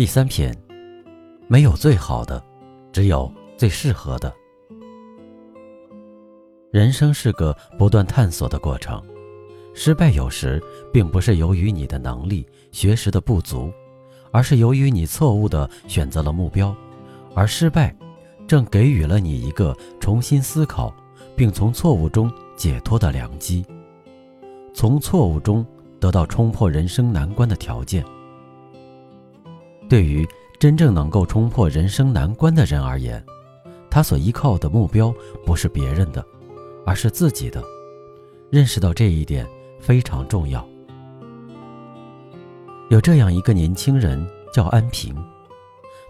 第三篇，没有最好的，只有最适合的。人生是个不断探索的过程，失败有时并不是由于你的能力、学识的不足，而是由于你错误的选择了目标，而失败，正给予了你一个重新思考，并从错误中解脱的良机，从错误中得到冲破人生难关的条件。对于真正能够冲破人生难关的人而言，他所依靠的目标不是别人的，而是自己的。认识到这一点非常重要。有这样一个年轻人叫安平，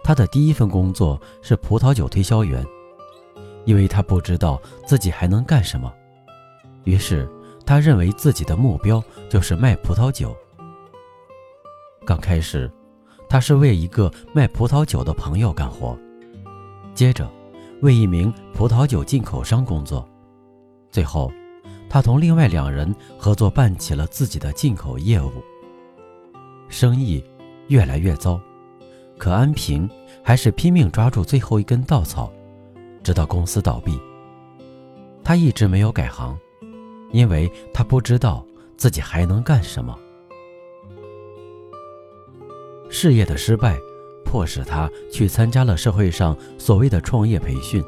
他的第一份工作是葡萄酒推销员，因为他不知道自己还能干什么，于是他认为自己的目标就是卖葡萄酒。刚开始。他是为一个卖葡萄酒的朋友干活，接着为一名葡萄酒进口商工作，最后他同另外两人合作办起了自己的进口业务。生意越来越糟，可安平还是拼命抓住最后一根稻草，直到公司倒闭。他一直没有改行，因为他不知道自己还能干什么。事业的失败，迫使他去参加了社会上所谓的创业培训。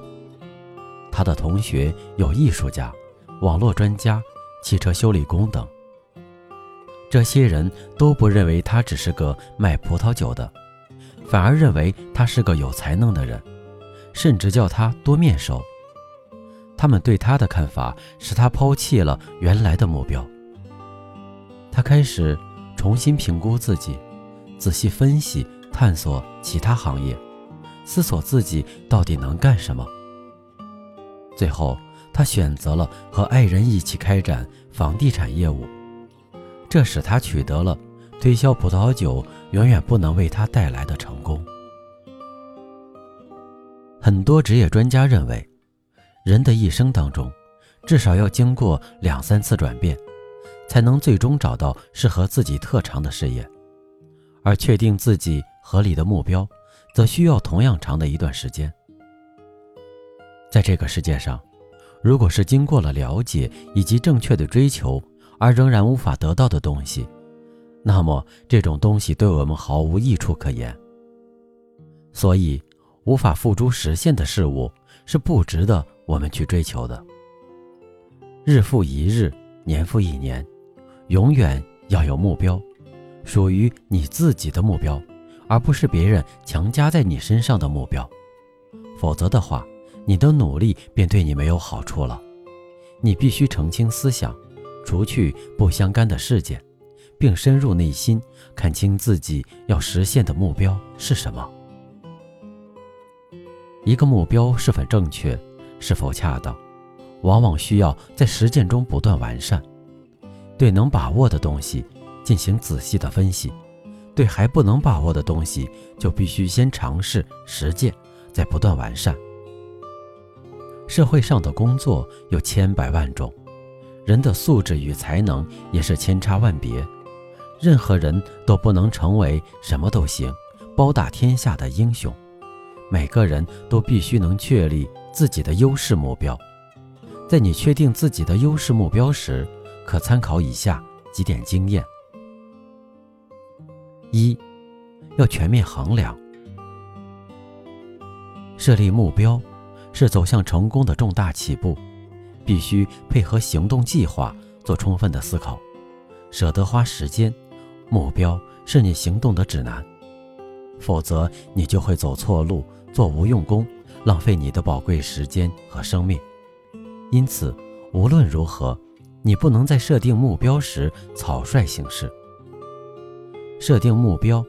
他的同学有艺术家、网络专家、汽车修理工等。这些人都不认为他只是个卖葡萄酒的，反而认为他是个有才能的人，甚至叫他多面手。他们对他的看法使他抛弃了原来的目标。他开始重新评估自己。仔细分析、探索其他行业，思索自己到底能干什么。最后，他选择了和爱人一起开展房地产业务，这使他取得了推销葡萄酒远远不能为他带来的成功。很多职业专家认为，人的一生当中，至少要经过两三次转变，才能最终找到适合自己特长的事业。而确定自己合理的目标，则需要同样长的一段时间。在这个世界上，如果是经过了了解以及正确的追求而仍然无法得到的东西，那么这种东西对我们毫无益处可言。所以，无法付诸实现的事物是不值得我们去追求的。日复一日，年复一年，永远要有目标。属于你自己的目标，而不是别人强加在你身上的目标。否则的话，你的努力便对你没有好处了。你必须澄清思想，除去不相干的事件，并深入内心看清自己要实现的目标是什么。一个目标是否正确，是否恰当，往往需要在实践中不断完善。对能把握的东西。进行仔细的分析，对还不能把握的东西，就必须先尝试实践，再不断完善。社会上的工作有千百万种，人的素质与才能也是千差万别，任何人都不能成为什么都行、包打天下的英雄。每个人都必须能确立自己的优势目标。在你确定自己的优势目标时，可参考以下几点经验。一，要全面衡量。设立目标是走向成功的重大起步，必须配合行动计划做充分的思考，舍得花时间。目标是你行动的指南，否则你就会走错路，做无用功，浪费你的宝贵时间和生命。因此，无论如何，你不能在设定目标时草率行事。设定目标，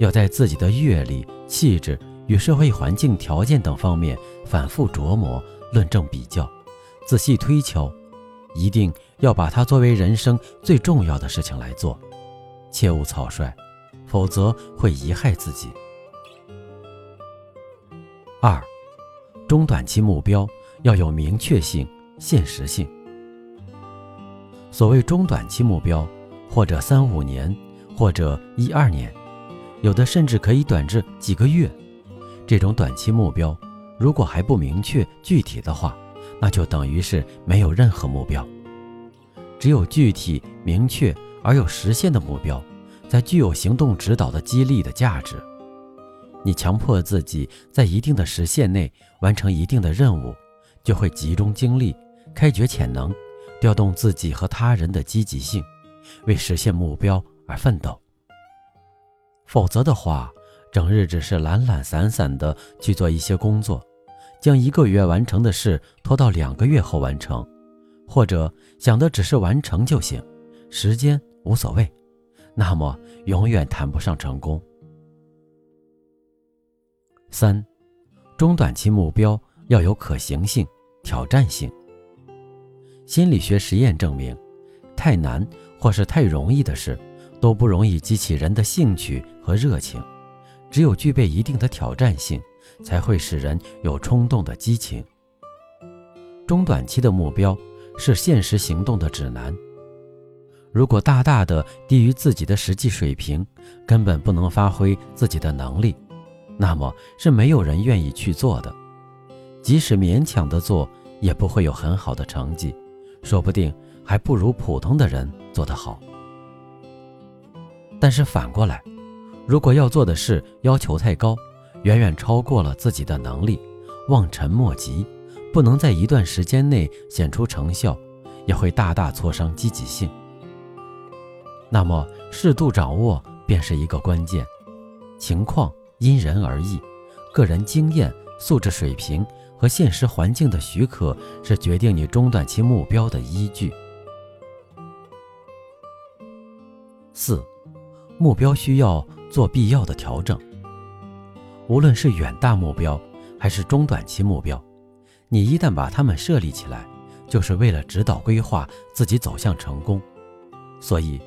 要在自己的阅历、气质与社会环境条件等方面反复琢磨、论证比较、仔细推敲，一定要把它作为人生最重要的事情来做，切勿草率，否则会贻害自己。二，中短期目标要有明确性、现实性。所谓中短期目标，或者三五年。或者一二年，有的甚至可以短至几个月。这种短期目标，如果还不明确具体的话，那就等于是没有任何目标。只有具体明确而又实现的目标，才具有行动指导的激励的价值。你强迫自己在一定的时限内完成一定的任务，就会集中精力，开掘潜能，调动自己和他人的积极性，为实现目标。而奋斗。否则的话，整日只是懒懒散散的去做一些工作，将一个月完成的事拖到两个月后完成，或者想的只是完成就行，时间无所谓，那么永远谈不上成功。三，中短期目标要有可行性、挑战性。心理学实验证明，太难或是太容易的事。都不容易激起人的兴趣和热情，只有具备一定的挑战性，才会使人有冲动的激情。中短期的目标是现实行动的指南，如果大大的低于自己的实际水平，根本不能发挥自己的能力，那么是没有人愿意去做的。即使勉强的做，也不会有很好的成绩，说不定还不如普通的人做得好。但是反过来，如果要做的事要求太高，远远超过了自己的能力，望尘莫及，不能在一段时间内显出成效，也会大大挫伤积极性。那么，适度掌握便是一个关键。情况因人而异，个人经验、素质水平和现实环境的许可，是决定你中短期目标的依据。四。目标需要做必要的调整。无论是远大目标还是中短期目标，你一旦把它们设立起来，就是为了指导规划自己走向成功。所以，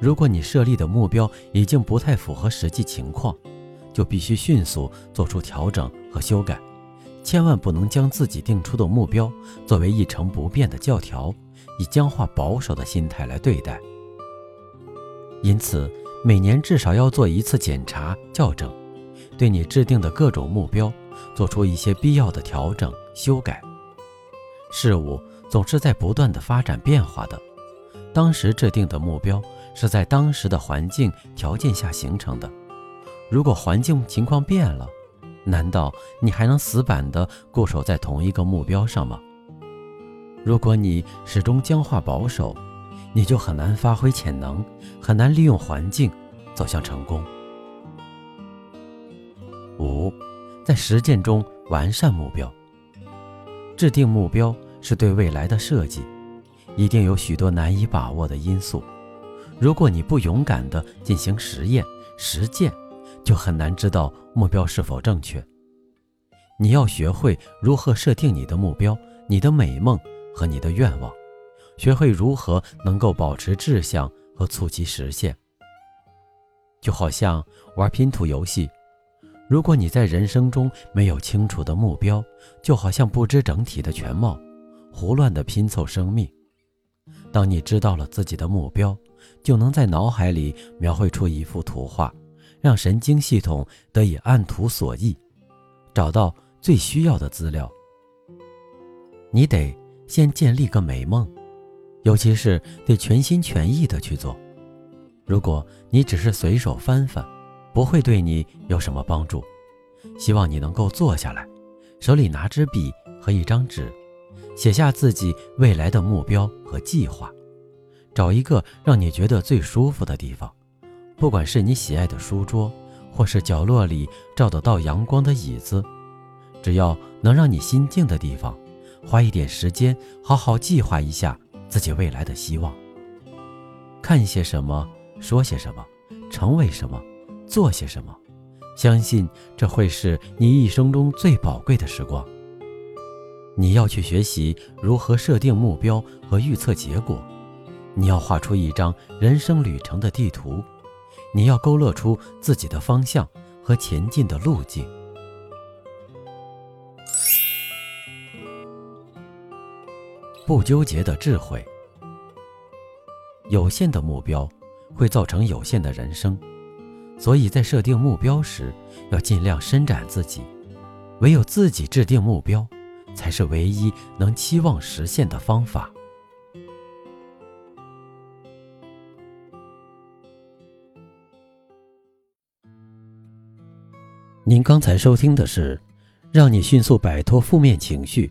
如果你设立的目标已经不太符合实际情况，就必须迅速做出调整和修改，千万不能将自己定出的目标作为一成不变的教条，以僵化保守的心态来对待。因此。每年至少要做一次检查校正，对你制定的各种目标做出一些必要的调整修改。事物总是在不断的发展变化的，当时制定的目标是在当时的环境条件下形成的。如果环境情况变了，难道你还能死板地固守在同一个目标上吗？如果你始终僵化保守，你就很难发挥潜能，很难利用环境走向成功。五，在实践中完善目标。制定目标是对未来的设计，一定有许多难以把握的因素。如果你不勇敢地进行实验实践，就很难知道目标是否正确。你要学会如何设定你的目标、你的美梦和你的愿望。学会如何能够保持志向和促其实现，就好像玩拼图游戏。如果你在人生中没有清楚的目标，就好像不知整体的全貌，胡乱的拼凑生命。当你知道了自己的目标，就能在脑海里描绘出一幅图画，让神经系统得以按图索骥，找到最需要的资料。你得先建立个美梦。尤其是得全心全意的去做。如果你只是随手翻翻，不会对你有什么帮助。希望你能够坐下来，手里拿支笔和一张纸，写下自己未来的目标和计划。找一个让你觉得最舒服的地方，不管是你喜爱的书桌，或是角落里照得到阳光的椅子，只要能让你心静的地方，花一点时间好好计划一下。自己未来的希望。看些什么，说些什么，成为什么，做些什么。相信这会是你一生中最宝贵的时光。你要去学习如何设定目标和预测结果，你要画出一张人生旅程的地图，你要勾勒出自己的方向和前进的路径。不纠结的智慧。有限的目标会造成有限的人生。所以在设定目标时，要尽量伸展自己。唯有自己制定目标，才是唯一能期望实现的方法。您刚才收听的是《让你迅速摆脱负面情绪，